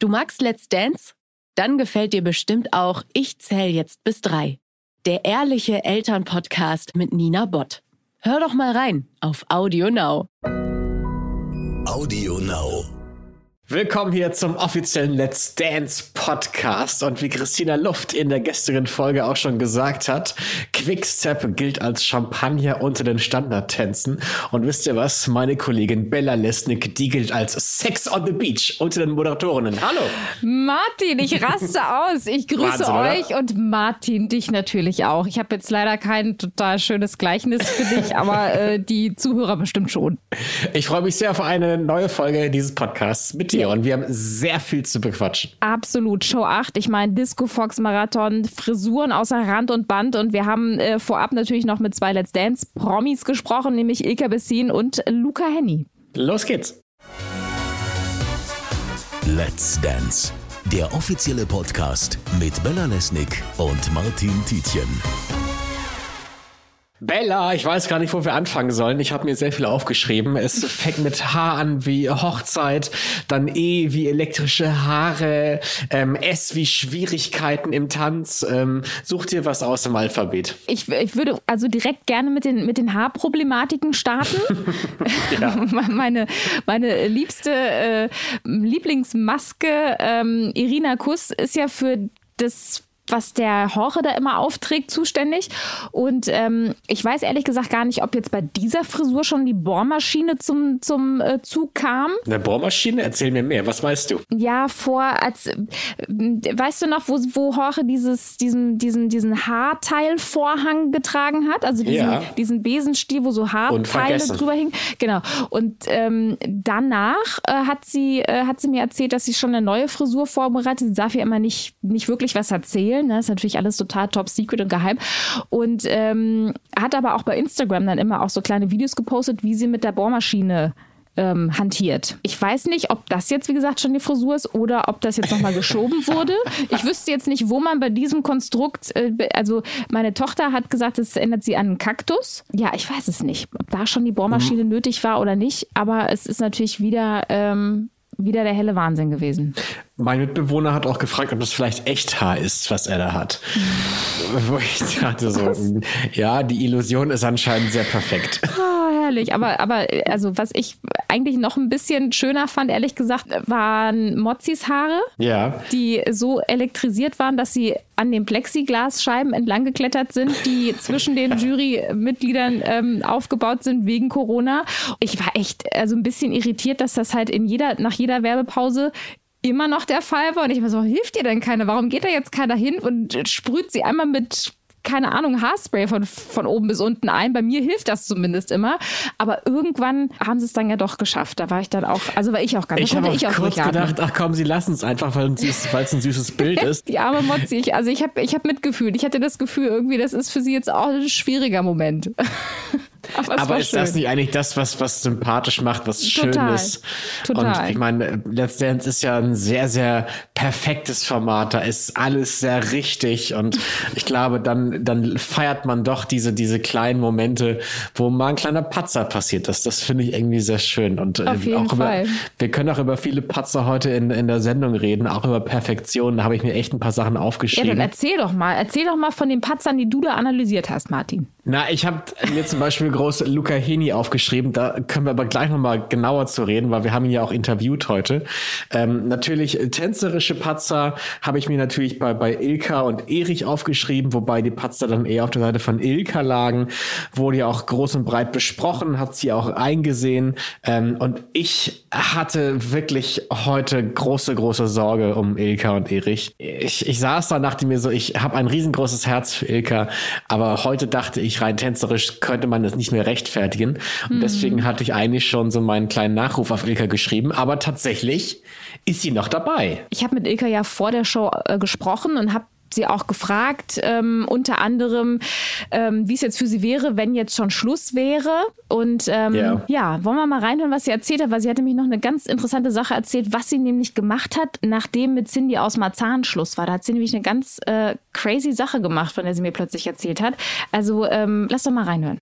Du magst Let's Dance? Dann gefällt dir bestimmt auch Ich zähl jetzt bis drei. Der ehrliche Elternpodcast mit Nina Bott. Hör doch mal rein auf Audio Now. Audio Now. Willkommen hier zum offiziellen Let's Dance Podcast. Und wie Christina Luft in der gestrigen Folge auch schon gesagt hat, Quickstep gilt als Champagner unter den Standardtänzen. Und wisst ihr was? Meine Kollegin Bella Lesnick, die gilt als Sex on the Beach unter den Moderatorinnen. Hallo. Martin, ich raste aus. Ich grüße Wahnsinn, euch oder? und Martin, dich natürlich auch. Ich habe jetzt leider kein total schönes Gleichnis für dich, aber äh, die Zuhörer bestimmt schon. Ich freue mich sehr auf eine neue Folge dieses Podcasts mit dir und wir haben sehr viel zu bequatschen. Absolut. Show 8, ich meine Disco Fox Marathon, Frisuren außer Rand und Band und wir haben äh, vorab natürlich noch mit zwei Let's Dance Promis gesprochen, nämlich Ilka Bessin und Luca Henny. Los geht's. Let's Dance, der offizielle Podcast mit Bella Lesnick und Martin Tietjen. Bella, ich weiß gar nicht, wo wir anfangen sollen. Ich habe mir sehr viel aufgeschrieben. Es fängt mit H an wie Hochzeit, dann E wie elektrische Haare, ähm, S wie Schwierigkeiten im Tanz. Ähm, such dir was aus im Alphabet. Ich, ich würde also direkt gerne mit den, mit den Haarproblematiken starten. meine, meine liebste äh, Lieblingsmaske, ähm, Irina Kuss, ist ja für das was der Horche da immer aufträgt, zuständig. Und ähm, ich weiß ehrlich gesagt gar nicht, ob jetzt bei dieser Frisur schon die Bohrmaschine zum, zum äh, Zug kam. Eine Bohrmaschine? Erzähl mir mehr. Was weißt du? Ja, vor, als, äh, weißt du noch, wo, wo Horche dieses, diesen, diesen, diesen Haarteilvorhang getragen hat? Also diesen, ja. diesen Besenstiel, wo so Haarteile drüber hingen. Genau. Und ähm, danach äh, hat, sie, äh, hat sie mir erzählt, dass sie schon eine neue Frisur vorbereitet. Sie darf ja immer nicht, nicht wirklich was erzählen erzählen. Ne? Ist natürlich alles total top secret und geheim. Und ähm, hat aber auch bei Instagram dann immer auch so kleine Videos gepostet, wie sie mit der Bohrmaschine ähm, hantiert. Ich weiß nicht, ob das jetzt, wie gesagt, schon die Frisur ist oder ob das jetzt nochmal geschoben wurde. Ich wüsste jetzt nicht, wo man bei diesem Konstrukt, äh, also meine Tochter hat gesagt, es ändert sie an einen Kaktus. Ja, ich weiß es nicht, ob da schon die Bohrmaschine mhm. nötig war oder nicht, aber es ist natürlich wieder ähm, wieder der helle Wahnsinn gewesen. Mein Mitbewohner hat auch gefragt, ob das vielleicht echt Haar ist, was er da hat. Wo ich dachte so, ja, die Illusion ist anscheinend sehr perfekt. Herrlich. Aber, aber also was ich eigentlich noch ein bisschen schöner fand, ehrlich gesagt, waren Mozzis Haare. Ja. Die so elektrisiert waren, dass sie an den Plexiglasscheiben entlang geklettert sind, die zwischen den Jurymitgliedern ähm, aufgebaut sind wegen Corona. Ich war echt also ein bisschen irritiert, dass das halt in jeder, nach jeder Werbepause immer noch der Fall war. Und ich war so, hilft dir denn keiner? Warum geht da jetzt keiner hin und sprüht sie einmal mit keine Ahnung, Haarspray von, von oben bis unten ein. Bei mir hilft das zumindest immer. Aber irgendwann haben sie es dann ja doch geschafft. Da war ich dann auch, also war ich auch ganz Ich habe auch kurz gedacht, ach komm, sie lassen es einfach, weil es ein süßes Bild ist. Die arme Motzi, ich, also ich habe ich hab mitgefühlt. Ich hatte das Gefühl, irgendwie, das ist für sie jetzt auch ein schwieriger Moment. Aber, Aber ist schön. das nicht eigentlich das, was, was sympathisch macht, was Total. schön ist? Total. Und ich meine, Let's Dance ist ja ein sehr, sehr perfektes Format. Da ist alles sehr richtig. Und ich glaube, dann, dann feiert man doch diese, diese kleinen Momente, wo mal ein kleiner Patzer passiert. Das, das finde ich irgendwie sehr schön. Und Auf äh, jeden auch Fall. über, wir können auch über viele Patzer heute in, in der Sendung reden, auch über Perfektion. Da habe ich mir echt ein paar Sachen aufgeschrieben. Ja, dann erzähl doch mal. Erzähl doch mal von den Patzern, die du da analysiert hast, Martin. Na, ich habe mir zum Beispiel groß Luca Heni aufgeschrieben. Da können wir aber gleich nochmal genauer zu reden, weil wir haben ihn ja auch interviewt heute. Ähm, natürlich tänzerische Patzer habe ich mir natürlich bei, bei Ilka und Erich aufgeschrieben, wobei die Patzer dann eher auf der Seite von Ilka lagen. Wurde ja auch groß und breit besprochen, hat sie auch eingesehen. Ähm, und ich hatte wirklich heute große, große Sorge um Ilka und Erich. Ich, ich saß da, dachte mir so, ich habe ein riesengroßes Herz für Ilka, aber heute dachte ich, rein tänzerisch könnte man das nicht mehr rechtfertigen. Und mhm. deswegen hatte ich eigentlich schon so meinen kleinen Nachruf auf Ilka geschrieben. Aber tatsächlich ist sie noch dabei. Ich habe mit Ilka ja vor der Show äh, gesprochen und habe sie auch gefragt, ähm, unter anderem, ähm, wie es jetzt für sie wäre, wenn jetzt schon Schluss wäre. Und ähm, yeah. ja, wollen wir mal reinhören, was sie erzählt hat, weil sie hatte nämlich noch eine ganz interessante Sache erzählt, was sie nämlich gemacht hat, nachdem mit Cindy aus Marzahn Schluss war. Da hat sie nämlich eine ganz äh, crazy Sache gemacht, von der sie mir plötzlich erzählt hat. Also ähm, lass doch mal reinhören.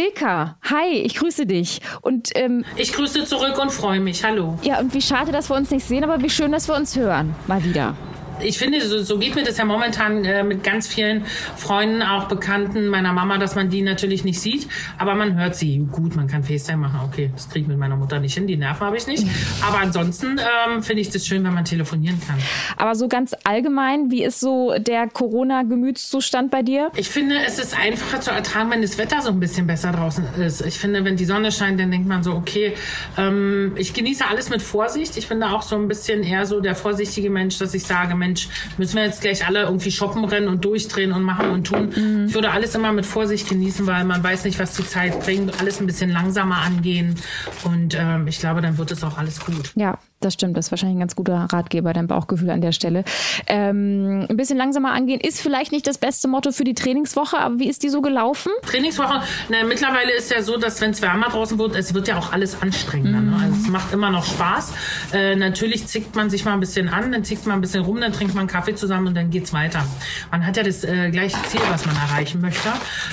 Ilka, hi, ich grüße dich. Und ähm, ich grüße zurück und freue mich. Hallo. Ja, und wie schade, dass wir uns nicht sehen, aber wie schön, dass wir uns hören. Mal wieder ich finde, so, so geht mir das ja momentan äh, mit ganz vielen Freunden, auch Bekannten meiner Mama, dass man die natürlich nicht sieht, aber man hört sie. Gut, man kann FaceTime machen. Okay, das kriege ich mit meiner Mutter nicht hin, die Nerven habe ich nicht. Aber ansonsten ähm, finde ich das schön, wenn man telefonieren kann. Aber so ganz allgemein, wie ist so der Corona-Gemütszustand bei dir? Ich finde, es ist einfacher zu ertragen, wenn das Wetter so ein bisschen besser draußen ist. Ich finde, wenn die Sonne scheint, dann denkt man so, okay, ähm, ich genieße alles mit Vorsicht. Ich bin da auch so ein bisschen eher so der vorsichtige Mensch, dass ich sage, Mensch, Mensch, müssen wir jetzt gleich alle irgendwie shoppen rennen und durchdrehen und machen und tun. Mhm. Ich würde alles immer mit Vorsicht genießen, weil man weiß nicht, was die Zeit bringt. Alles ein bisschen langsamer angehen und ähm, ich glaube, dann wird es auch alles gut. Ja, das stimmt, das ist wahrscheinlich ein ganz guter Ratgeber, dein Bauchgefühl an der Stelle. Ähm, ein bisschen langsamer angehen ist vielleicht nicht das beste Motto für die Trainingswoche, aber wie ist die so gelaufen? Trainingswoche, na, mittlerweile ist ja so, dass wenn es wärmer draußen wird, es wird ja auch alles anstrengender. Mhm. Ne? Also es macht immer noch Spaß. Äh, natürlich zickt man sich mal ein bisschen an, dann zickt man ein bisschen rum, dann trinkt man Kaffee zusammen und dann geht's weiter. Man hat ja das äh, gleiche Ziel, was man erreichen möchte.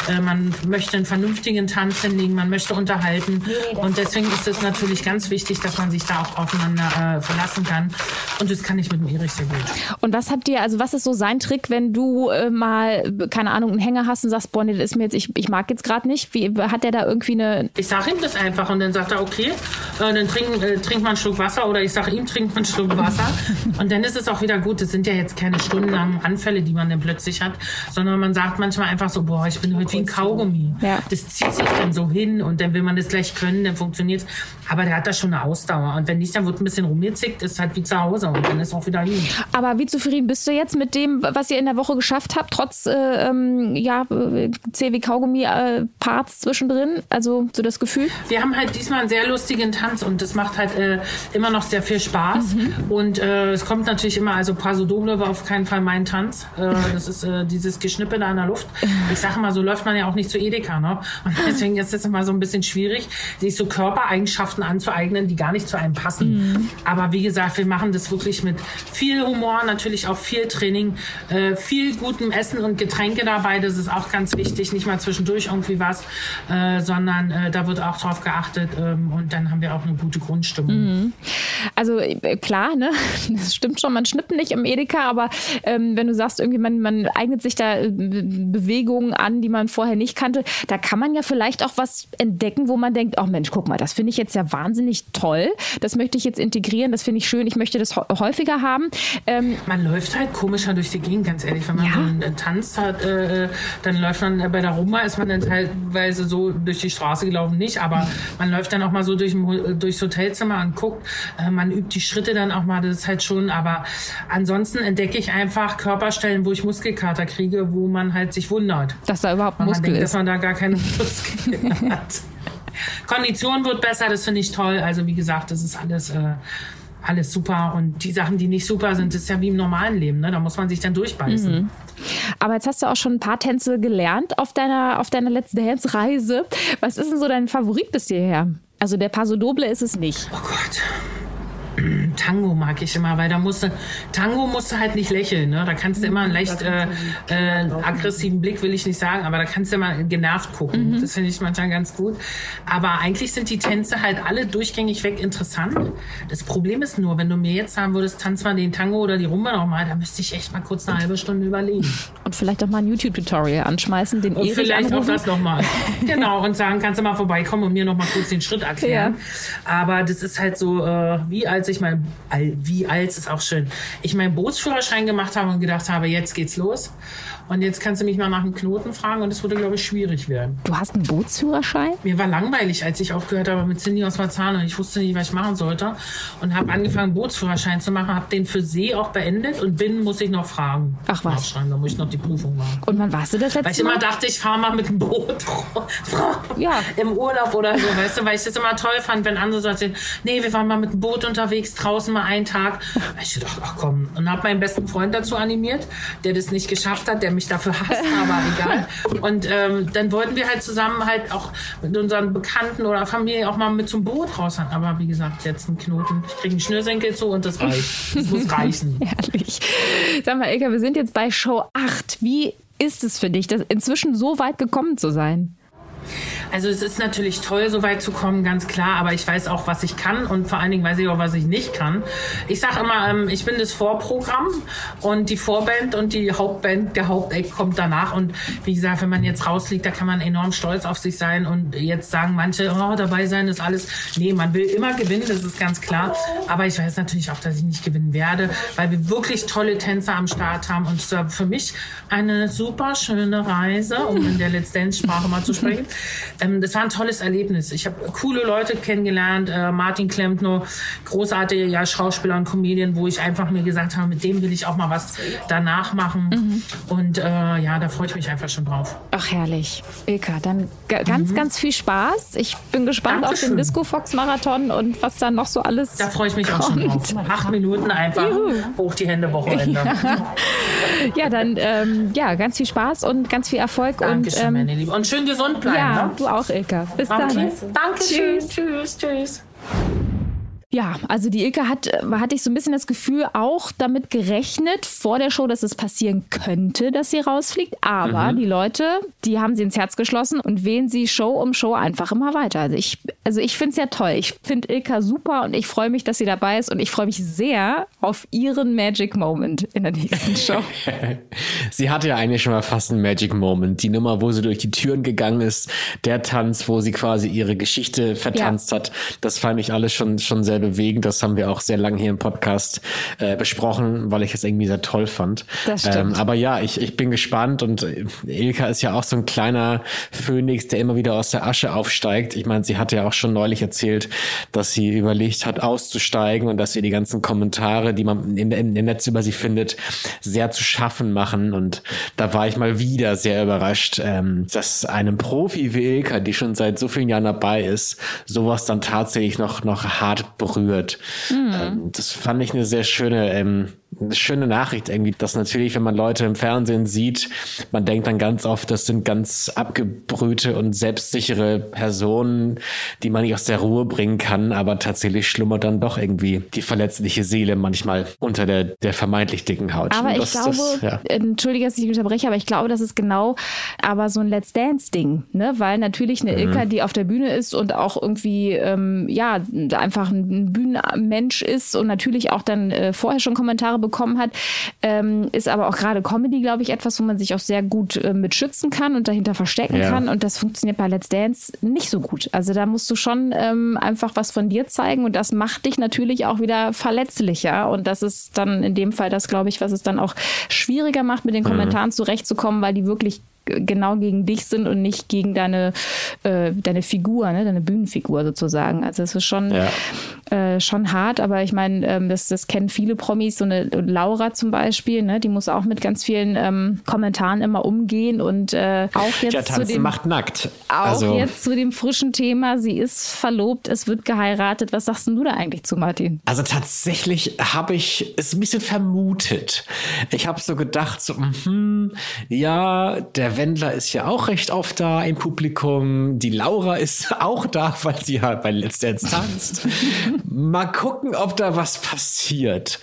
Äh, man möchte einen vernünftigen Tanz hinlegen, man möchte unterhalten. Und deswegen ist es natürlich ganz wichtig, dass man sich da auch aufeinander äh, verlassen kann. Und das kann ich mit dem Erich sehr gut. Und was habt ihr, also was ist so sein Trick, wenn du äh, mal, keine Ahnung, einen Hänger hast und sagst, boah, nee, das ist mir jetzt, ich, ich mag jetzt gerade nicht. Wie, hat der da irgendwie eine. Ich sage ihm das einfach und dann sagt er, okay, äh, dann trink, äh, trink mal einen Schluck Wasser oder ich sage ihm, trink mal einen Schluck Wasser. und dann ist es auch wieder gut. Das sind ja jetzt keine stundenlangen Anfälle, die man dann plötzlich hat, sondern man sagt manchmal einfach so, boah, ich bin heute wie ein Kaugummi. Ja. Das zieht sich dann so hin und dann will man das gleich können, dann funktioniert es. Aber der hat da schon eine Ausdauer. Und wenn nicht, dann wird ein bisschen rumgezickt, ist halt wie zu Hause und dann ist auch wieder hin. Aber wie zufrieden bist du jetzt mit dem, was ihr in der Woche geschafft habt, trotz äh, ähm, ja, CW-Kaugummi-Parts äh, zwischendrin? Also so das Gefühl? Wir haben halt diesmal einen sehr lustigen Tanz und das macht halt äh, immer noch sehr viel Spaß. Mhm. Und äh, es kommt natürlich immer, also Paso Doble war auf keinen Fall mein Tanz. Äh, das ist äh, dieses Geschnippe da in der Luft. Ich sage mal, so läuft man ja auch nicht zu Edeka. Ne? Und deswegen ist es immer so ein bisschen schwierig, sich so Körpereigenschaften anzueignen, die gar nicht zu einem passen. Mhm. Aber wie gesagt, wir machen das wirklich mit viel Humor, natürlich auch viel Training, äh, viel gutem Essen und Getränke dabei. Das ist auch ganz wichtig. Nicht mal zwischendurch irgendwie was, äh, sondern äh, da wird auch drauf geachtet. Ähm, und dann haben wir auch eine gute Grundstimmung. Mhm. Also klar, ne? das stimmt schon, man schnippt nicht im Edeka, aber ähm, wenn du sagst, irgendwie man, man eignet sich da Bewegungen an, die man vorher nicht kannte, da kann man ja vielleicht auch was entdecken, wo man denkt, oh Mensch, guck mal, das finde ich jetzt ja wahnsinnig toll. Das möchte ich jetzt integrieren, das finde ich schön, ich möchte das häufiger haben. Ähm, man läuft halt komischer durch die Gegend, ganz ehrlich. Wenn man ja. so einen Tanz hat, äh, dann läuft man äh, bei der Roma, ist man dann teilweise so durch die Straße gelaufen, nicht, aber man läuft dann auch mal so durch, durchs Hotelzimmer und guckt. Äh, man übt die Schritte dann auch mal, das ist halt schon, aber ansonsten entdecke ich einfach Körperstellen, wo ich Muskelkater kriege, wo man halt sich wundert. Dass da überhaupt Muskel denkt, ist. dass man da gar keine Muskeln hat. Kondition wird besser, das finde ich toll. Also wie gesagt, das ist alles, äh, alles super. Und die Sachen, die nicht super sind, das ist ja wie im normalen Leben. Ne? Da muss man sich dann durchbeißen. Mhm. Aber jetzt hast du auch schon ein paar Tänze gelernt auf deiner, auf deiner letzten Dance-Reise. Was ist denn so dein Favorit bis hierher? Also der Paso Doble ist es nicht. Oh Gott. Tango mag ich immer, weil da musste Tango musst du halt nicht lächeln, ne? Da kannst du immer einen leicht äh, äh, aggressiven Blick, will ich nicht sagen, aber da kannst du immer genervt gucken. Mhm. Das finde ich manchmal ganz gut. Aber eigentlich sind die Tänze halt alle durchgängig weg interessant. Das Problem ist nur, wenn du mir jetzt sagen würdest, tanz mal den Tango oder die Rumba nochmal, da müsste ich echt mal kurz eine halbe Stunde überlegen. Und vielleicht auch mal ein YouTube-Tutorial anschmeißen, den Und vielleicht anrufen. auch das nochmal. genau, und sagen, kannst du mal vorbeikommen und mir nochmal kurz den Schritt erklären. Ja. Aber das ist halt so, äh, wie als ich mein wie alt ist auch schön, ich meinen Bootsführerschein gemacht habe und gedacht habe, jetzt geht's los. Und jetzt kannst du mich mal nach einem Knoten fragen und es würde, glaube ich, schwierig werden. Du hast einen Bootsführerschein? Mir war langweilig, als ich aufgehört habe mit Cindy aus Marzahn und ich wusste nicht, was ich machen sollte. Und habe angefangen, Bootsführerschein zu machen, habe den für See auch beendet und bin, muss ich noch fragen. Ach was? Da muss ich noch die Prüfung machen. Und wann warst du das letzte Weil ich immer dachte, ich fahre mal mit dem Boot ja. im Urlaub oder so, weißt du, weil ich das immer toll fand, wenn andere so erzählen, nee, wir waren mal mit dem Boot unterwegs, draußen mal einen Tag. Ich dachte, ach komm. Und habe meinen besten Freund dazu animiert, der das nicht geschafft hat, der mich dafür hasst, aber egal. Und ähm, dann wollten wir halt zusammen halt auch mit unseren Bekannten oder Familie auch mal mit zum Boot raus. Aber wie gesagt, jetzt ein Knoten. Ich kriege einen Schnürsenkel zu und das reicht. Das muss reichen. Herrlich. Sag mal, Ilka, wir sind jetzt bei Show 8. Wie ist es für dich, das inzwischen so weit gekommen zu sein? Also es ist natürlich toll, so weit zu kommen, ganz klar, aber ich weiß auch, was ich kann und vor allen Dingen weiß ich auch, was ich nicht kann. Ich sage immer, ähm, ich bin das Vorprogramm und die Vorband und die Hauptband, der Haupteck kommt danach und wie gesagt, wenn man jetzt rausliegt, da kann man enorm stolz auf sich sein und jetzt sagen manche, oh, dabei sein ist alles. Nee, man will immer gewinnen, das ist ganz klar, aber ich weiß natürlich auch, dass ich nicht gewinnen werde, weil wir wirklich tolle Tänzer am Start haben und es war für mich eine super schöne Reise, um in der Let's Dance Sprache mal zu sprechen. Ähm, das war ein tolles Erlebnis. Ich habe coole Leute kennengelernt. Äh, Martin Klempno, großartige ja, Schauspieler und Comedian, wo ich einfach mir gesagt habe, mit dem will ich auch mal was danach machen. Mhm. Und äh, ja, da freue ich mich einfach schon drauf. Ach, herrlich. Ilka, dann ganz, mhm. ganz viel Spaß. Ich bin gespannt Dankeschön. auf den Disco Fox Marathon und was da noch so alles. Da freue ich mich kommt. auch schon drauf. Acht Minuten einfach Juhu. hoch die Hände Wochenende. Ja, ja dann ähm, ja, ganz viel Spaß und ganz viel Erfolg. Dankeschön, und, ähm, meine Liebe. Und schön gesund bleiben. Ja, ne? Du auch, Ilka. Bis okay. dann. Danke. Tschüss. Tschüss. Tschüss. Ja, also die Ilke hat, hatte ich so ein bisschen das Gefühl, auch damit gerechnet vor der Show, dass es passieren könnte, dass sie rausfliegt. Aber mhm. die Leute, die haben sie ins Herz geschlossen und wählen sie Show um Show einfach immer weiter. Also ich, also ich finde es ja toll. Ich finde Ilka super und ich freue mich, dass sie dabei ist und ich freue mich sehr auf ihren Magic Moment in der nächsten Show. sie hatte ja eigentlich schon mal fast einen Magic Moment. Die Nummer, wo sie durch die Türen gegangen ist, der Tanz, wo sie quasi ihre Geschichte vertanzt ja. hat, das fand ich alles schon, schon sehr sehr bewegend. Das haben wir auch sehr lange hier im Podcast äh, besprochen, weil ich es irgendwie sehr toll fand. Das stimmt. Ähm, aber ja, ich, ich bin gespannt und äh, Ilka ist ja auch so ein kleiner Phönix, der immer wieder aus der Asche aufsteigt. Ich meine, sie hat ja auch schon neulich erzählt, dass sie überlegt hat, auszusteigen und dass sie die ganzen Kommentare, die man in, in, im Netz über sie findet, sehr zu schaffen machen. Und da war ich mal wieder sehr überrascht, ähm, dass einem Profi wie Ilka, die schon seit so vielen Jahren dabei ist, sowas dann tatsächlich noch, noch hart berührt. Mhm. das fand ich eine sehr schöne ähm, eine schöne Nachricht irgendwie, dass natürlich, wenn man Leute im Fernsehen sieht, man denkt dann ganz oft, das sind ganz abgebrühte und selbstsichere Personen, die man nicht aus der Ruhe bringen kann, aber tatsächlich schlummert dann doch irgendwie die verletzliche Seele manchmal unter der, der vermeintlich dicken Haut. Aber das, ich glaube, das, ja. entschuldige, dass ich unterbreche, aber ich glaube, das ist genau aber so ein Let's Dance-Ding, ne? weil natürlich eine mhm. Ilka, die auf der Bühne ist und auch irgendwie, ähm, ja, einfach ein Bühnenmensch ist und natürlich auch dann äh, vorher schon Kommentare bekommen hat, ähm, ist aber auch gerade Comedy, glaube ich, etwas, wo man sich auch sehr gut äh, mit schützen kann und dahinter verstecken ja. kann. Und das funktioniert bei Let's Dance nicht so gut. Also da musst du schon ähm, einfach was von dir zeigen und das macht dich natürlich auch wieder verletzlicher. Und das ist dann in dem Fall das, glaube ich, was es dann auch schwieriger macht, mit den mhm. Kommentaren mhm. zurechtzukommen, weil die wirklich genau gegen dich sind und nicht gegen deine, äh, deine Figur, ne? deine Bühnenfigur sozusagen. Also es ist schon, ja. äh, schon hart, aber ich meine, ähm, das, das kennen viele Promis, so eine Laura zum Beispiel, ne? die muss auch mit ganz vielen ähm, Kommentaren immer umgehen und äh, auch jetzt ja, zu dem, macht nackt. Auch also. jetzt zu dem frischen Thema, sie ist verlobt, es wird geheiratet. Was sagst du da eigentlich zu, Martin? Also tatsächlich habe ich es ein bisschen vermutet. Ich habe so gedacht, so, hm, ja, der Wendler ist ja auch recht oft da im Publikum. Die Laura ist auch da, weil sie ja bei Let's Dance tanzt. Mal gucken, ob da was passiert.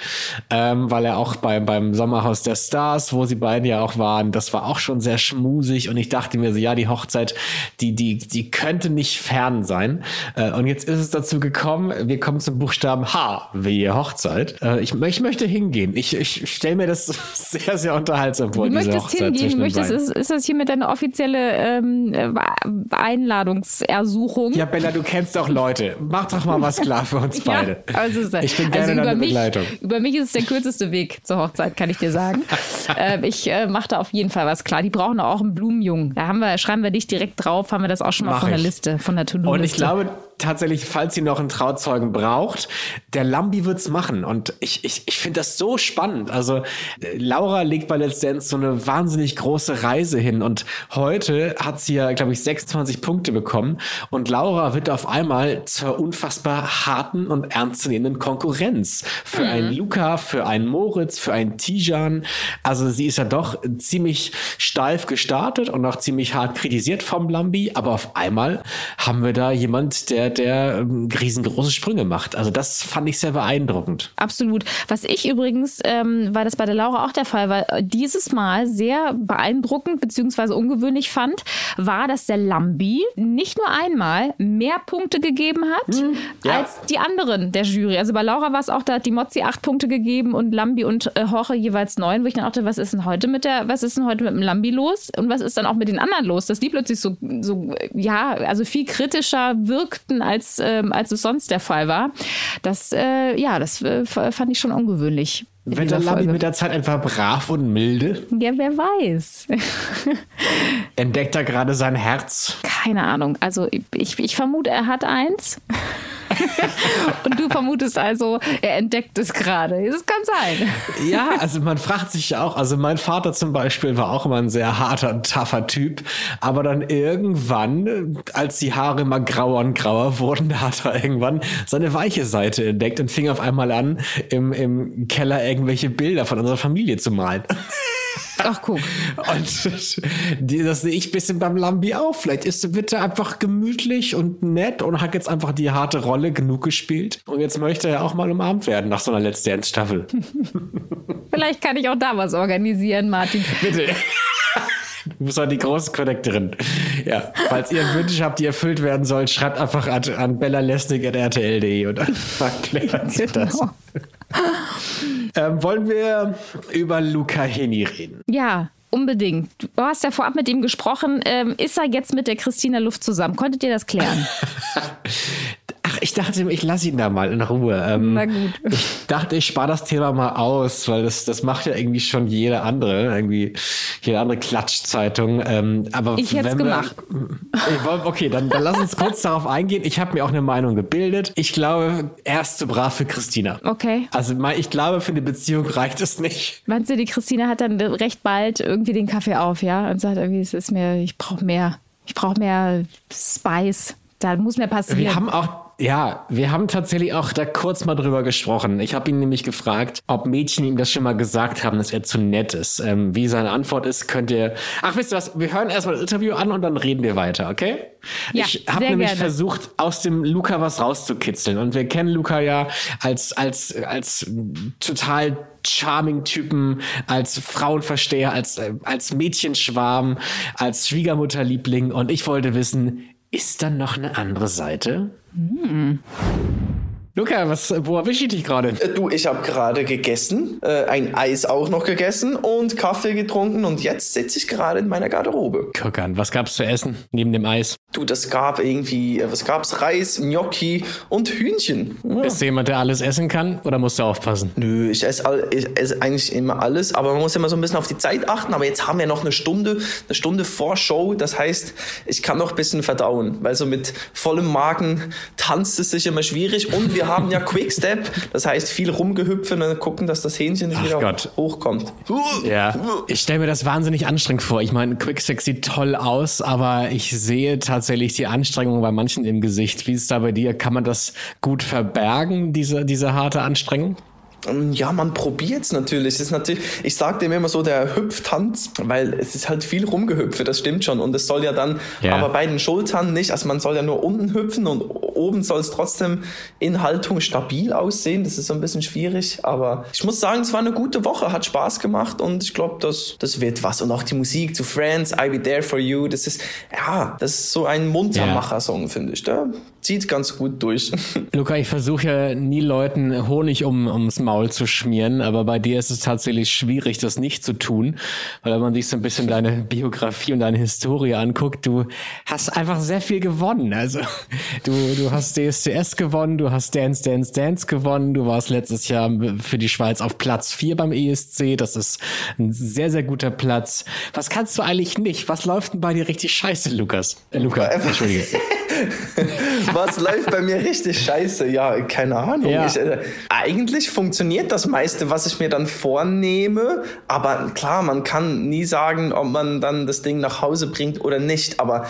Ähm, weil er auch bei, beim Sommerhaus der Stars, wo sie beiden ja auch waren, das war auch schon sehr schmusig. Und ich dachte mir so, ja, die Hochzeit, die, die, die könnte nicht fern sein. Äh, und jetzt ist es dazu gekommen, wir kommen zum Buchstaben H, wie Hochzeit. Äh, ich, ich möchte hingehen. Ich, ich stelle mir das sehr, sehr unterhaltsam vor. Du möchtest hingehen, du möchtest, ist, ist das hiermit deine offizielle ähm, Einladungsersuchung. Ja, Bella, du kennst doch Leute. Mach doch mal was klar für uns beide. ja, also, ich bin gerne also über mich, Begleitung. Über mich ist es der kürzeste Weg zur Hochzeit, kann ich dir sagen. äh, ich äh, mache da auf jeden Fall was klar. Die brauchen auch einen Blumenjungen. Da haben wir, schreiben wir dich direkt drauf, haben wir das auch schon mal Mach von der Liste, von der To-Do-Liste. Und ich glaube, tatsächlich, falls sie noch einen Trauzeugen braucht, der Lambi wird's machen. Und ich, ich, ich finde das so spannend. Also Laura legt bei Let's Dance so eine wahnsinnig große Reise hin. Und heute hat sie ja, glaube ich, 26 Punkte bekommen. Und Laura wird auf einmal zur unfassbar harten und ernstzunehmenden Konkurrenz. Für mhm. einen Luca, für einen Moritz, für einen Tijan. Also sie ist ja doch ziemlich steif gestartet und auch ziemlich hart kritisiert vom Lambi. Aber auf einmal haben wir da jemand, der der, der ähm, riesengroße Sprünge macht. Also das fand ich sehr beeindruckend. Absolut. Was ich übrigens, ähm, weil das bei der Laura auch der Fall war, dieses Mal sehr beeindruckend bzw. ungewöhnlich fand, war, dass der Lambi nicht nur einmal mehr Punkte gegeben hat hm, ja. als die anderen der Jury. Also bei Laura war es auch, da hat die Mozzi acht Punkte gegeben und Lambi und äh, Jorge jeweils neun, wo ich dann dachte, was ist denn heute mit der, was ist denn heute mit dem Lambi los und was ist dann auch mit den anderen los, dass die plötzlich so, so ja, also viel kritischer wirkten, als, ähm, als es sonst der Fall war. Das, äh, ja, das äh, fand ich schon ungewöhnlich. Wird der Lambi mit der Zeit einfach brav und milde? Ja, wer weiß. Entdeckt er gerade sein Herz? Keine Ahnung. Also ich, ich vermute, er hat eins. Und du vermutest also, er entdeckt es gerade. Das kann sein. Ja, also man fragt sich auch, also mein Vater zum Beispiel war auch immer ein sehr harter, tougher Typ, aber dann irgendwann, als die Haare immer grauer und grauer wurden, da hat er irgendwann seine weiche Seite entdeckt und fing auf einmal an, im, im Keller irgendwelche Bilder von unserer Familie zu malen. Ach, guck. Und das sehe ich ein bisschen beim Lambi auch. Vielleicht ist bitte einfach gemütlich und nett und hat jetzt einfach die harte Rolle genug gespielt. Und jetzt möchte er auch mal umarmt werden nach so einer Let's Dance Staffel. Vielleicht kann ich auch da was organisieren, Martin. Bitte. Du bist auch die große Connectorin. Ja, falls ihr Wünsche habt, die erfüllt werden sollen, schreibt einfach an, an bellalesnik.rtl.de und dann erklärt sie genau. das. ähm, wollen wir über Luca Heni reden? Ja, unbedingt. Du hast ja vorab mit ihm gesprochen. Ähm, ist er jetzt mit der Christina Luft zusammen? Konntet ihr das klären? Ich dachte, ich lasse ihn da mal in Ruhe. Ähm, Na gut. Ich dachte, ich spare das Thema mal aus, weil das, das macht ja irgendwie schon jede andere, irgendwie jede andere Klatschzeitung. Ähm, aber ich hätte es gemacht. okay, dann, dann lass uns kurz darauf eingehen. Ich habe mir auch eine Meinung gebildet. Ich glaube, er ist zu brav für Christina. Okay. Also ich glaube, für eine Beziehung reicht es nicht. Meinst du, die Christina hat dann recht bald irgendwie den Kaffee auf, ja? Und sagt irgendwie, es ist mir, ich brauche mehr. Ich brauche mehr Spice. Da muss mehr passieren. Wir haben auch ja, wir haben tatsächlich auch da kurz mal drüber gesprochen. Ich habe ihn nämlich gefragt, ob Mädchen ihm das schon mal gesagt haben, dass er zu nett ist. Ähm, wie seine Antwort ist, könnt ihr. Ach, wisst ihr was? Wir hören erstmal das Interview an und dann reden wir weiter, okay? Ja, ich habe nämlich gerne. versucht, aus dem Luca was rauszukitzeln. Und wir kennen Luca ja als, als, als total charming Typen, als Frauenversteher, als, äh, als Mädchenschwarm, als Schwiegermutterliebling. Und ich wollte wissen, ist dann noch eine andere Seite? Hm. Luca, was, wo erwische ich dich gerade? Äh, du, ich habe gerade gegessen, äh, ein Eis auch noch gegessen und Kaffee getrunken und jetzt sitze ich gerade in meiner Garderobe. Guck an, was gab's zu essen neben dem Eis? Du, das gab irgendwie, äh, was gab's? Reis, Gnocchi und Hühnchen. Ja. Bist du jemand, der alles essen kann oder musst du aufpassen? Nö, ich esse, all, ich esse eigentlich immer alles, aber man muss immer so ein bisschen auf die Zeit achten. Aber jetzt haben wir noch eine Stunde, eine Stunde vor Show. Das heißt, ich kann noch ein bisschen verdauen, weil so mit vollem Magen tanzt es sich immer schwierig und wir wir haben ja Quickstep, das heißt viel rumgehüpfen und gucken, dass das Hähnchen nicht Ach wieder Gott. hochkommt. Ja, ich stelle mir das wahnsinnig anstrengend vor. Ich meine, Quickstep sieht toll aus, aber ich sehe tatsächlich die Anstrengung bei manchen im Gesicht. Wie ist es da bei dir? Kann man das gut verbergen, diese, diese harte Anstrengung? Ähm, ja, man probiert es natürlich. ist natürlich. Ich sage dem immer so der Hüpftanz, weil es ist halt viel rumgehüpfe, das stimmt schon. Und es soll ja dann, ja. aber bei den Schultern nicht. Also man soll ja nur unten hüpfen und oben soll es trotzdem in Haltung stabil aussehen. Das ist so ein bisschen schwierig. Aber ich muss sagen, es war eine gute Woche, hat Spaß gemacht und ich glaube, das, das wird was. Und auch die Musik zu Friends, I'll Be There For You, das ist, ja, das ist so ein Muntermacher-Song, finde ich. Der zieht ganz gut durch. Luca, ich versuche ja nie Leuten Honig um, ums Maul Maul zu schmieren, aber bei dir ist es tatsächlich schwierig, das nicht zu tun, weil wenn man sich so ein bisschen deine Biografie und deine Historie anguckt, du hast einfach sehr viel gewonnen. Also du, du hast DSCS gewonnen, du hast Dance, Dance, Dance gewonnen, du warst letztes Jahr für die Schweiz auf Platz 4 beim ESC, das ist ein sehr, sehr guter Platz. Was kannst du eigentlich nicht? Was läuft denn bei dir richtig scheiße, Lukas? Äh, Luca, Entschuldige. Was läuft bei mir richtig scheiße? Ja, keine Ahnung. Ja. Ich, äh, eigentlich funktioniert das meiste, was ich mir dann vornehme. Aber klar, man kann nie sagen, ob man dann das Ding nach Hause bringt oder nicht. Aber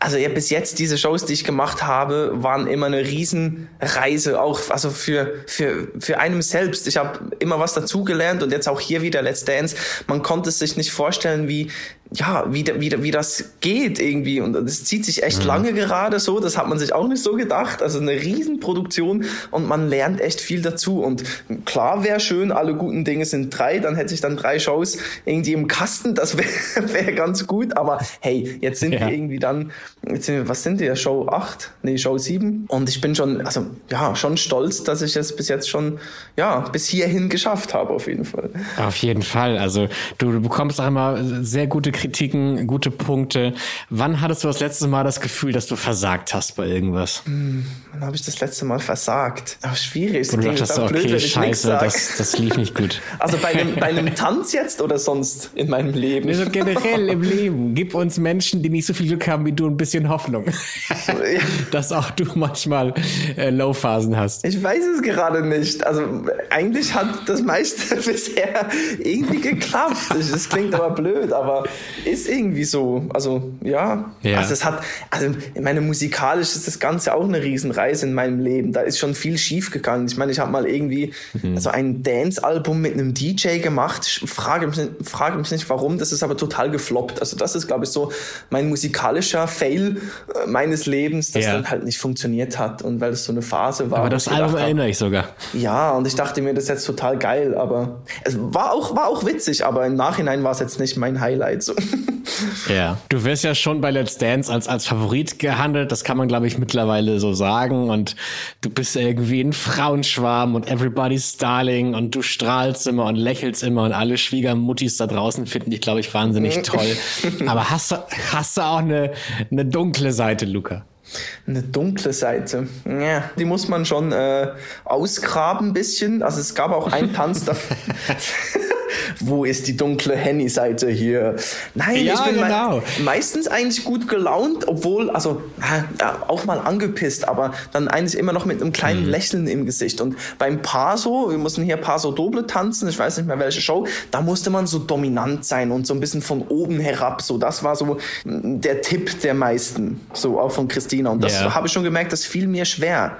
also ja, bis jetzt diese Shows, die ich gemacht habe, waren immer eine Riesenreise, auch also für für für einem selbst. Ich habe immer was dazugelernt und jetzt auch hier wieder Let's Dance. Man konnte es sich nicht vorstellen, wie ja, wie, wie, wie das geht irgendwie. Und das zieht sich echt mhm. lange gerade so. Das hat man sich auch nicht so gedacht. Also eine Riesenproduktion und man lernt echt viel dazu. Und klar wäre schön, alle guten Dinge sind drei. Dann hätte ich dann drei Shows irgendwie im Kasten. Das wäre wär ganz gut. Aber hey, jetzt sind ja. wir irgendwie dann, jetzt sind wir, was sind wir? Show 8? Nee, Show 7. Und ich bin schon, also ja, schon stolz, dass ich es bis jetzt schon, ja, bis hierhin geschafft habe, auf jeden Fall. Auf jeden Fall. Also du, du bekommst auch immer sehr gute Kritiken, gute Punkte. Wann hattest du das letzte Mal das Gefühl, dass du versagt hast bei irgendwas? Hm, wann habe ich das letzte Mal versagt? Ach, schwierig. Und du dachtest, okay, blöd, scheiße, das, das lief nicht gut. Also bei einem, bei einem Tanz jetzt oder sonst in meinem Leben? Also generell im Leben. Gib uns Menschen, die nicht so viel Glück haben wie du, ein bisschen Hoffnung. dass auch du manchmal äh, Low-Phasen hast. Ich weiß es gerade nicht. Also eigentlich hat das meiste bisher irgendwie geklappt. Das klingt aber blöd, aber ist irgendwie so. Also ja, ja. also es hat, also ich meine musikalisch ist das Ganze auch eine Riesenreise in meinem Leben. Da ist schon viel schief gegangen. Ich meine, ich habe mal irgendwie mhm. also ein Dance-Album mit einem DJ gemacht. Ich frage mich, frage mich nicht warum, das ist aber total gefloppt. Also das ist, glaube ich, so mein musikalischer Fail äh, meines Lebens, das ja. dann halt nicht funktioniert hat und weil es so eine Phase war. Aber das Album erinnere ich sogar. Ja, und ich dachte mir, das ist jetzt total geil, aber es war auch, war auch witzig, aber im Nachhinein war es jetzt nicht mein Highlight. So. Ja, du wirst ja schon bei Let's Dance als, als Favorit gehandelt, das kann man, glaube ich, mittlerweile so sagen. Und du bist irgendwie ein Frauenschwarm und everybody's darling und du strahlst immer und lächelst immer und alle Schwiegermuttis da draußen finden dich, glaube ich, wahnsinnig toll. Aber hast du, hast du auch eine, eine dunkle Seite, Luca? Eine dunkle Seite. Ja, die muss man schon äh, ausgraben ein bisschen. Also es gab auch einen Tanz, da wo ist die dunkle Henny-Seite hier? Nein, ja, ich bin genau. me meistens eigentlich gut gelaunt, obwohl, also ja, auch mal angepisst, aber dann eigentlich immer noch mit einem kleinen mhm. Lächeln im Gesicht. Und beim Paso, wir mussten hier Paso Doble tanzen, ich weiß nicht mehr welche Show, da musste man so dominant sein und so ein bisschen von oben herab. So, das war so der Tipp der meisten, so auch von Christina. Und das yeah. habe ich schon gemerkt, das fiel mir schwer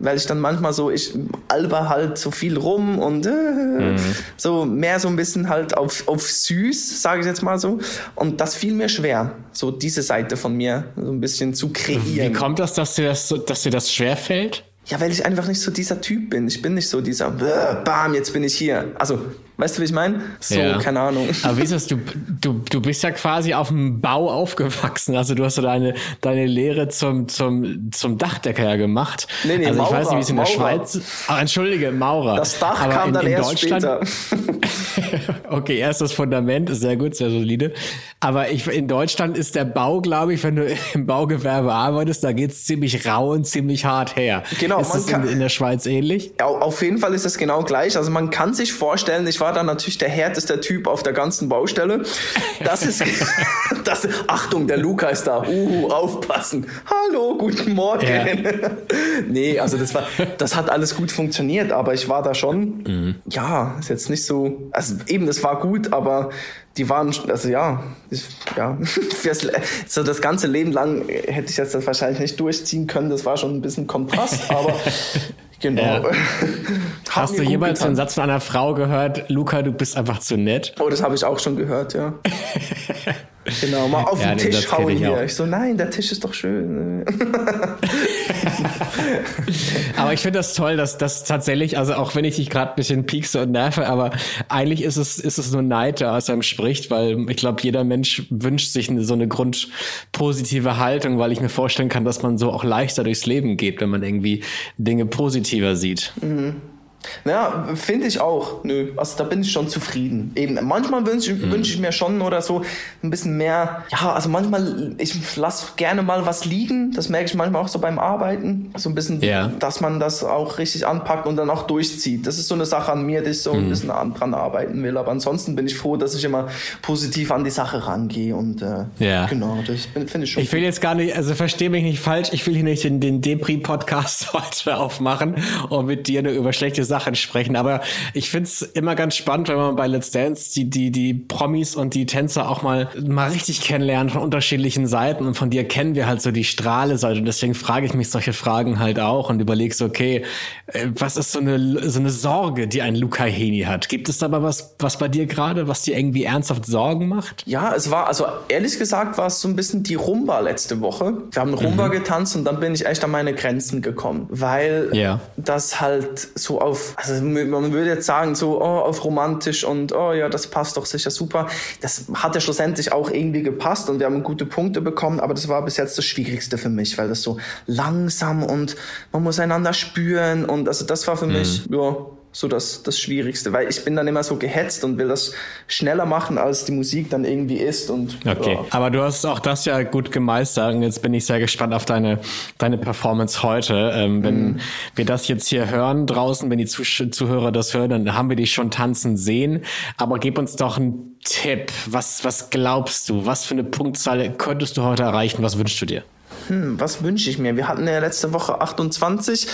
weil ich dann manchmal so, ich alber halt so viel rum und äh, mhm. so mehr so ein bisschen halt auf, auf süß, sage ich jetzt mal so. Und das fiel mir schwer, so diese Seite von mir so ein bisschen zu kreieren. Wie kommt das, dass dir das, so, dass dir das schwer fällt? Ja, weil ich einfach nicht so dieser Typ bin. Ich bin nicht so dieser, bam, jetzt bin ich hier. Also Weißt du, wie ich meine? So, ja. keine Ahnung. Aber wie ist das? Du, du, du bist ja quasi auf dem Bau aufgewachsen. Also du hast so deine, deine Lehre zum, zum, zum Dachdecker ja gemacht. Nee, nee, also ich weiß nicht, wie es in der Schweiz. Ach, entschuldige, Maurer. Das Dach Aber kam in, dann in erst Deutschland, später. okay, erst das Fundament ist sehr gut, sehr solide. Aber ich, in Deutschland ist der Bau, glaube ich, wenn du im Baugewerbe arbeitest, da geht's ziemlich rau und ziemlich hart her. Genau. Ist das in, in, der Schweiz ähnlich? Ja, auf jeden Fall ist es genau gleich. Also man kann sich vorstellen, ich war war dann natürlich der härteste Typ auf der ganzen Baustelle. Das ist, das, Achtung, der Luca ist da. Uh, aufpassen. Hallo, guten Morgen. Ja. nee, also das war, das hat alles gut funktioniert, aber ich war da schon, mhm. ja, ist jetzt nicht so, also eben, das war gut, aber die waren, also ja, ja, fürs, so das ganze Leben lang hätte ich jetzt das wahrscheinlich nicht durchziehen können. Das war schon ein bisschen Kontrast, aber Genau. Ja. Hast du jemals getan. den Satz von einer Frau gehört, Luca, du bist einfach zu nett? Oh, das habe ich auch schon gehört, ja. genau, mal auf ja, den Tisch hauen hier. Auch. Ich so, nein, der Tisch ist doch schön. aber ich finde das toll, dass das tatsächlich, also auch wenn ich dich gerade ein bisschen piekse und nerve, aber eigentlich ist es, ist es nur Neid, der aus einem spricht, weil ich glaube, jeder Mensch wünscht sich eine, so eine grundpositive Haltung, weil ich mir vorstellen kann, dass man so auch leichter durchs Leben geht, wenn man irgendwie Dinge positiver sieht. Mhm. Ja, finde ich auch. Nö, also da bin ich schon zufrieden. Eben, manchmal wünsche mhm. wünsch ich mir schon oder so ein bisschen mehr. Ja, also manchmal, ich lasse gerne mal was liegen. Das merke ich manchmal auch so beim Arbeiten. So ein bisschen, ja. dass man das auch richtig anpackt und dann auch durchzieht. Das ist so eine Sache an mir, die ich so mhm. ein bisschen an, dran arbeiten will. Aber ansonsten bin ich froh, dass ich immer positiv an die Sache rangehe. Und äh, ja. genau, das finde ich schon. Ich will jetzt gar nicht, also verstehe mich nicht falsch, ich will hier nicht den, den Depri-Podcast heute aufmachen und mit dir nur über schlechte Sachen sprechen. Aber ich finde es immer ganz spannend, wenn man bei Let's Dance die, die, die Promis und die Tänzer auch mal, mal richtig kennenlernt von unterschiedlichen Seiten. Und von dir kennen wir halt so die Strahle-Seite. Und deswegen frage ich mich solche Fragen halt auch und überlege so, okay, äh, was ist so eine, so eine Sorge, die ein Luca Heni hat? Gibt es aber was, was bei dir gerade, was dir irgendwie ernsthaft Sorgen macht? Ja, es war, also ehrlich gesagt, war es so ein bisschen die Rumba letzte Woche. Wir haben Rumba mhm. getanzt und dann bin ich echt an meine Grenzen gekommen, weil yeah. das halt so auf, also man würde jetzt sagen, so oh, auf romantisch und oh ja, das passt doch sicher super. Das hat ja schlussendlich auch irgendwie gepasst und wir haben gute Punkte bekommen, aber das war bis jetzt das Schwierigste für mich, weil das so langsam und man muss einander spüren und also das war für mhm. mich, ja, so das, das Schwierigste, weil ich bin dann immer so gehetzt und will das schneller machen, als die Musik dann irgendwie ist. Und, okay, ja. aber du hast auch das ja gut gemeistert und jetzt bin ich sehr gespannt auf deine, deine Performance heute. Ähm, wenn mm. wir das jetzt hier hören draußen, wenn die Zuh Zuhörer das hören, dann haben wir dich schon tanzen sehen. Aber gib uns doch einen Tipp. Was, was glaubst du? Was für eine Punktzahl könntest du heute erreichen? Was wünschst du dir? Hm, was wünsche ich mir? Wir hatten ja letzte Woche 28.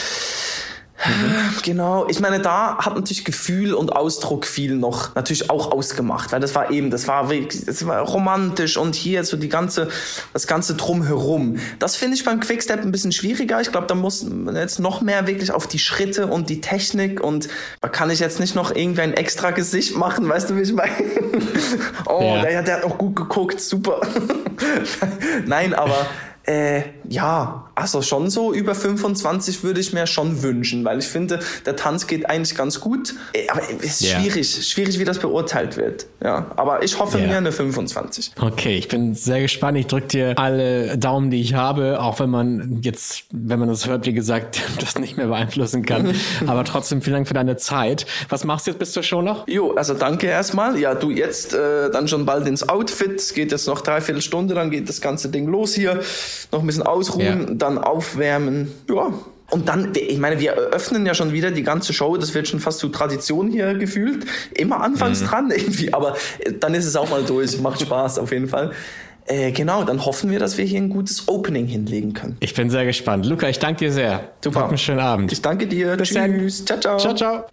Mhm. Genau, ich meine, da hat natürlich Gefühl und Ausdruck viel noch natürlich auch ausgemacht, weil das war eben, das war wirklich, das war romantisch und hier so die ganze, das ganze drumherum. Das finde ich beim Quickstep ein bisschen schwieriger. Ich glaube, da muss man jetzt noch mehr wirklich auf die Schritte und die Technik und da kann ich jetzt nicht noch irgendwie ein extra Gesicht machen, weißt du, wie ich meine? oh, ja. der, der hat auch gut geguckt, super. Nein, aber äh, ja, also schon so über 25 würde ich mir schon wünschen, weil ich finde, der Tanz geht eigentlich ganz gut. Äh, aber es ist yeah. schwierig, schwierig, wie das beurteilt wird. Ja, aber ich hoffe yeah. mir eine 25. Okay, ich bin sehr gespannt. Ich drücke dir alle Daumen, die ich habe, auch wenn man jetzt, wenn man das hört, wie gesagt, das nicht mehr beeinflussen kann. aber trotzdem vielen Dank für deine Zeit. Was machst du jetzt bis zur Show noch? Jo, also danke erstmal. Ja, du jetzt äh, dann schon bald ins Outfit. Es geht jetzt noch dreiviertel Stunde, dann geht das ganze Ding los hier noch ein bisschen ausruhen, ja. dann aufwärmen. Ja. Und dann, ich meine, wir eröffnen ja schon wieder die ganze Show, das wird schon fast zu Tradition hier gefühlt. Immer anfangs mhm. dran irgendwie, aber dann ist es auch mal durch, macht Spaß auf jeden Fall. Äh, genau, dann hoffen wir, dass wir hier ein gutes Opening hinlegen können. Ich bin sehr gespannt. Luca, ich danke dir sehr. Super. Hab einen schönen Abend. Ich danke dir. Bis Tschüss. Dann. Ciao, ciao. Ciao, ciao.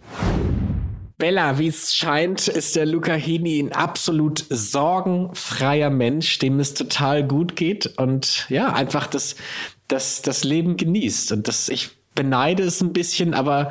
Bella, wie es scheint, ist der Luca Hini ein absolut sorgenfreier Mensch, dem es total gut geht und ja, einfach das, das, das Leben genießt. Und das, ich beneide es ein bisschen, aber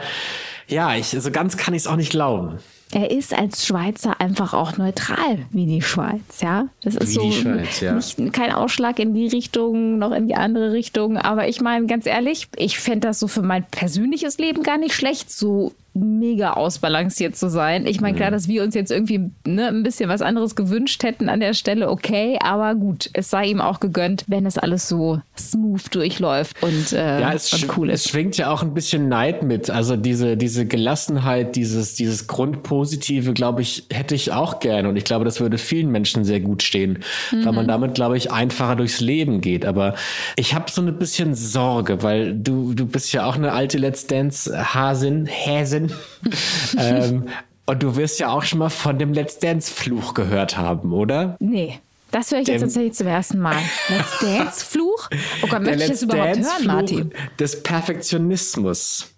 ja, ich, also ganz kann ich es auch nicht glauben. Er ist als Schweizer einfach auch neutral wie die Schweiz, ja. Das ist wie so Schweiz, ja. nicht, kein Ausschlag in die Richtung noch in die andere Richtung. Aber ich meine, ganz ehrlich, ich fände das so für mein persönliches Leben gar nicht schlecht, so mega ausbalanciert zu sein. Ich meine, klar, mhm. dass wir uns jetzt irgendwie ne, ein bisschen was anderes gewünscht hätten an der Stelle, okay, aber gut, es sei ihm auch gegönnt, wenn es alles so smooth durchläuft und, äh, ja, es und cool ist. Es schwingt ja auch ein bisschen Neid mit. Also diese, diese Gelassenheit, dieses, dieses Grundpositive, glaube ich, hätte ich auch gern. Und ich glaube, das würde vielen Menschen sehr gut stehen, mhm. weil man mhm. damit, glaube ich, einfacher durchs Leben geht. Aber ich habe so ein bisschen Sorge, weil du, du bist ja auch eine alte Let's Dance-Hasin, Häsin Freundin. ähm, und du wirst ja auch schon mal von dem Let's Dance-Fluch gehört haben, oder? Nee. Das höre ich jetzt tatsächlich zum ersten Mal. Let's Dance-Fluch? Oh Gott, möchte ich das überhaupt hören, Martin? Des Perfektionismus.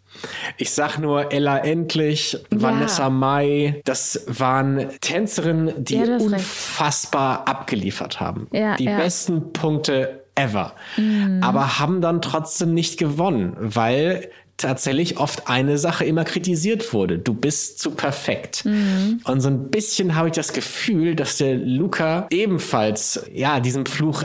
Ich sag nur Ella Endlich, ja. Vanessa Mai. Das waren Tänzerinnen, die ja, unfassbar recht. abgeliefert haben. Ja, die besten Punkte ever. Mhm. Aber haben dann trotzdem nicht gewonnen, weil tatsächlich oft eine Sache immer kritisiert wurde. Du bist zu perfekt. Mhm. Und so ein bisschen habe ich das Gefühl, dass der Luca ebenfalls ja diesem Fluch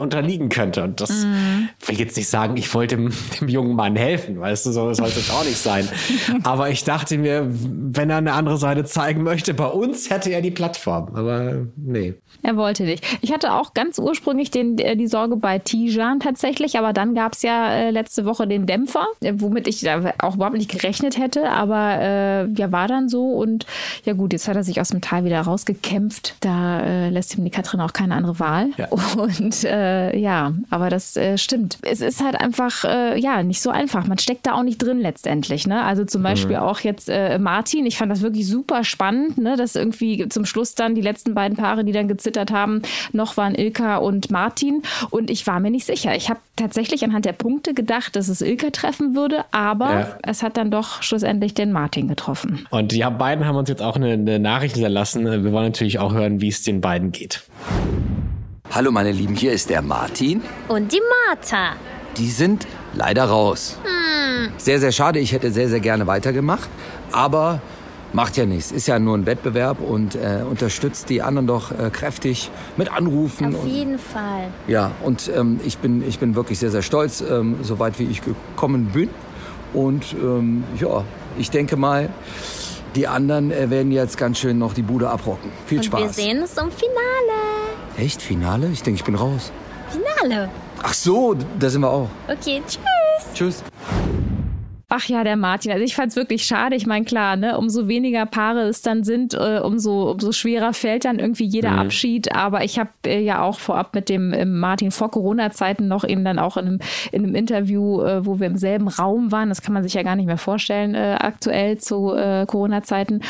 unterliegen könnte. Und das mhm. will jetzt nicht sagen, ich wollte dem, dem, jungen Mann helfen, weißt du, so sollte es auch nicht sein. Aber ich dachte mir, wenn er eine andere Seite zeigen möchte, bei uns hätte er die Plattform. Aber nee. Er wollte nicht. Ich hatte auch ganz ursprünglich den, äh, die Sorge bei Tijan tatsächlich, aber dann gab es ja äh, letzte Woche den Dämpfer, äh, womit ich da auch überhaupt nicht gerechnet hätte, aber äh, ja, war dann so und ja gut, jetzt hat er sich aus dem Tal wieder rausgekämpft. Da äh, lässt ihm die Katrin auch keine andere Wahl. Ja. Und äh, ja, aber das stimmt. Es ist halt einfach, ja, nicht so einfach. Man steckt da auch nicht drin letztendlich. Ne? Also zum Beispiel mhm. auch jetzt Martin, ich fand das wirklich super spannend, ne? dass irgendwie zum Schluss dann die letzten beiden Paare, die dann gezittert haben, noch waren Ilka und Martin. Und ich war mir nicht sicher. Ich habe tatsächlich anhand der Punkte gedacht, dass es Ilka treffen würde, aber ja. es hat dann doch schlussendlich den Martin getroffen. Und die beiden haben uns jetzt auch eine, eine Nachricht hinterlassen. Wir wollen natürlich auch hören, wie es den beiden geht. Hallo meine Lieben, hier ist der Martin. Und die Martha. Die sind leider raus. Hm. Sehr, sehr schade. Ich hätte sehr, sehr gerne weitergemacht. Aber macht ja nichts. Ist ja nur ein Wettbewerb und äh, unterstützt die anderen doch äh, kräftig mit Anrufen. Auf jeden und, Fall. Ja, und ähm, ich, bin, ich bin wirklich sehr, sehr stolz, ähm, so weit wie ich gekommen bin. Und ähm, ja, ich denke mal, die anderen äh, werden jetzt ganz schön noch die Bude abrocken. Viel und Spaß. Wir sehen uns im Finale. Echt? Finale? Ich denke, ich bin raus. Finale. Ach so, da sind wir auch. Okay, tschüss. Tschüss. Ach ja, der Martin. Also ich fand es wirklich schade. Ich meine, klar, ne, umso weniger Paare es dann sind, äh, umso, umso schwerer fällt dann irgendwie jeder mhm. Abschied. Aber ich habe äh, ja auch vorab mit dem äh, Martin vor Corona-Zeiten noch eben dann auch in einem, in einem Interview, äh, wo wir im selben Raum waren, das kann man sich ja gar nicht mehr vorstellen, äh, aktuell zu äh, Corona-Zeiten,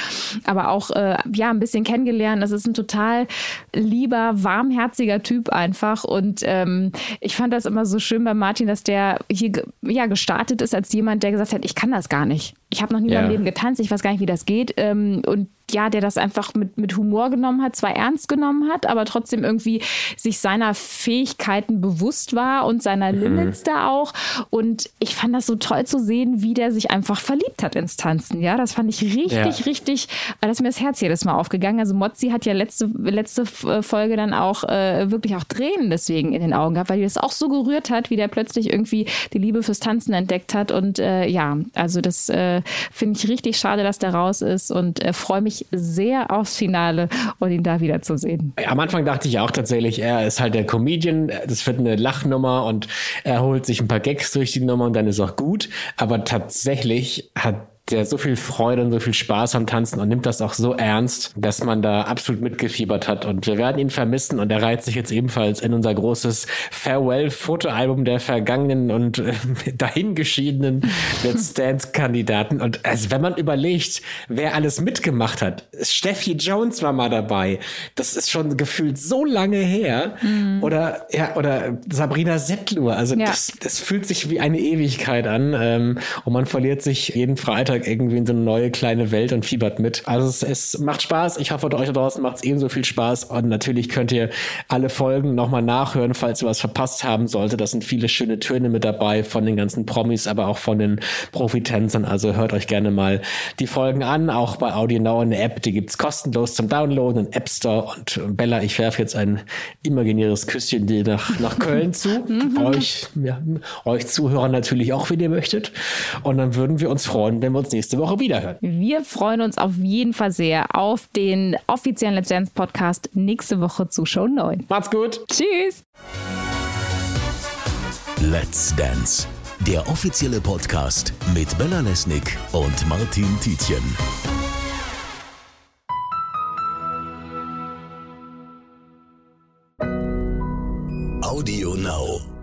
aber auch ja ein bisschen kennengelernt. Das ist ein total lieber, warmherziger Typ einfach. Und ähm, ich fand das immer so schön bei Martin, dass der hier ja gestartet ist als jemand, der gesagt gesagt hat, ich kann das gar nicht. Ich habe noch nie ja. in meinem Leben getanzt, ich weiß gar nicht, wie das geht. Ähm, und ja, der das einfach mit, mit Humor genommen hat, zwar ernst genommen hat, aber trotzdem irgendwie sich seiner Fähigkeiten bewusst war und seiner mhm. Limits da auch. Und ich fand das so toll zu sehen, wie der sich einfach verliebt hat ins Tanzen. Ja, das fand ich richtig, ja. richtig, da ist mir das Herz jedes Mal aufgegangen. Also Mozzi hat ja letzte, letzte äh, Folge dann auch äh, wirklich auch Tränen deswegen in den Augen gehabt, weil die das auch so gerührt hat, wie der plötzlich irgendwie die Liebe fürs Tanzen entdeckt hat. Und äh, ja, also das äh, finde ich richtig schade, dass der raus ist und äh, freue mich mich sehr aufs Finale und ihn da wiederzusehen. Am Anfang dachte ich auch tatsächlich, er ist halt der Comedian, das wird eine Lachnummer und er holt sich ein paar Gags durch die Nummer und dann ist auch gut. Aber tatsächlich hat der so viel Freude und so viel Spaß am Tanzen und nimmt das auch so ernst, dass man da absolut mitgefiebert hat. Und wir werden ihn vermissen und er reiht sich jetzt ebenfalls in unser großes Farewell-Fotoalbum der vergangenen und äh, dahingeschiedenen Let's Dance-Kandidaten. Und also, wenn man überlegt, wer alles mitgemacht hat, Steffi Jones war mal dabei. Das ist schon gefühlt so lange her. Mhm. Oder, ja, oder Sabrina Settlur. Also ja. das, das fühlt sich wie eine Ewigkeit an. Ähm, und man verliert sich jeden Freitag Alltag irgendwie in so eine neue kleine Welt und fiebert mit. Also es, es macht Spaß. Ich hoffe, euch da draußen macht es ebenso viel Spaß. Und natürlich könnt ihr alle Folgen nochmal nachhören, falls ihr was verpasst haben sollte. Da sind viele schöne Töne mit dabei von den ganzen Promis, aber auch von den Profitänzern. Also hört euch gerne mal die Folgen an. Auch bei Audio Now eine App, die gibt es kostenlos zum Downloaden, im App Store. Und Bella, ich werfe jetzt ein imaginäres Küsschen nach, nach Köln zu. Mhm. euch, ja, euch Zuhörer natürlich auch, wenn ihr möchtet. Und dann würden wir uns freuen, wenn wir uns uns nächste Woche wiederhören. Wir freuen uns auf jeden Fall sehr auf den offiziellen Let's Dance Podcast nächste Woche zu Show 9. Macht's gut. Tschüss. Let's Dance, der offizielle Podcast mit Bella Lesnick und Martin Tietjen. Audio Now.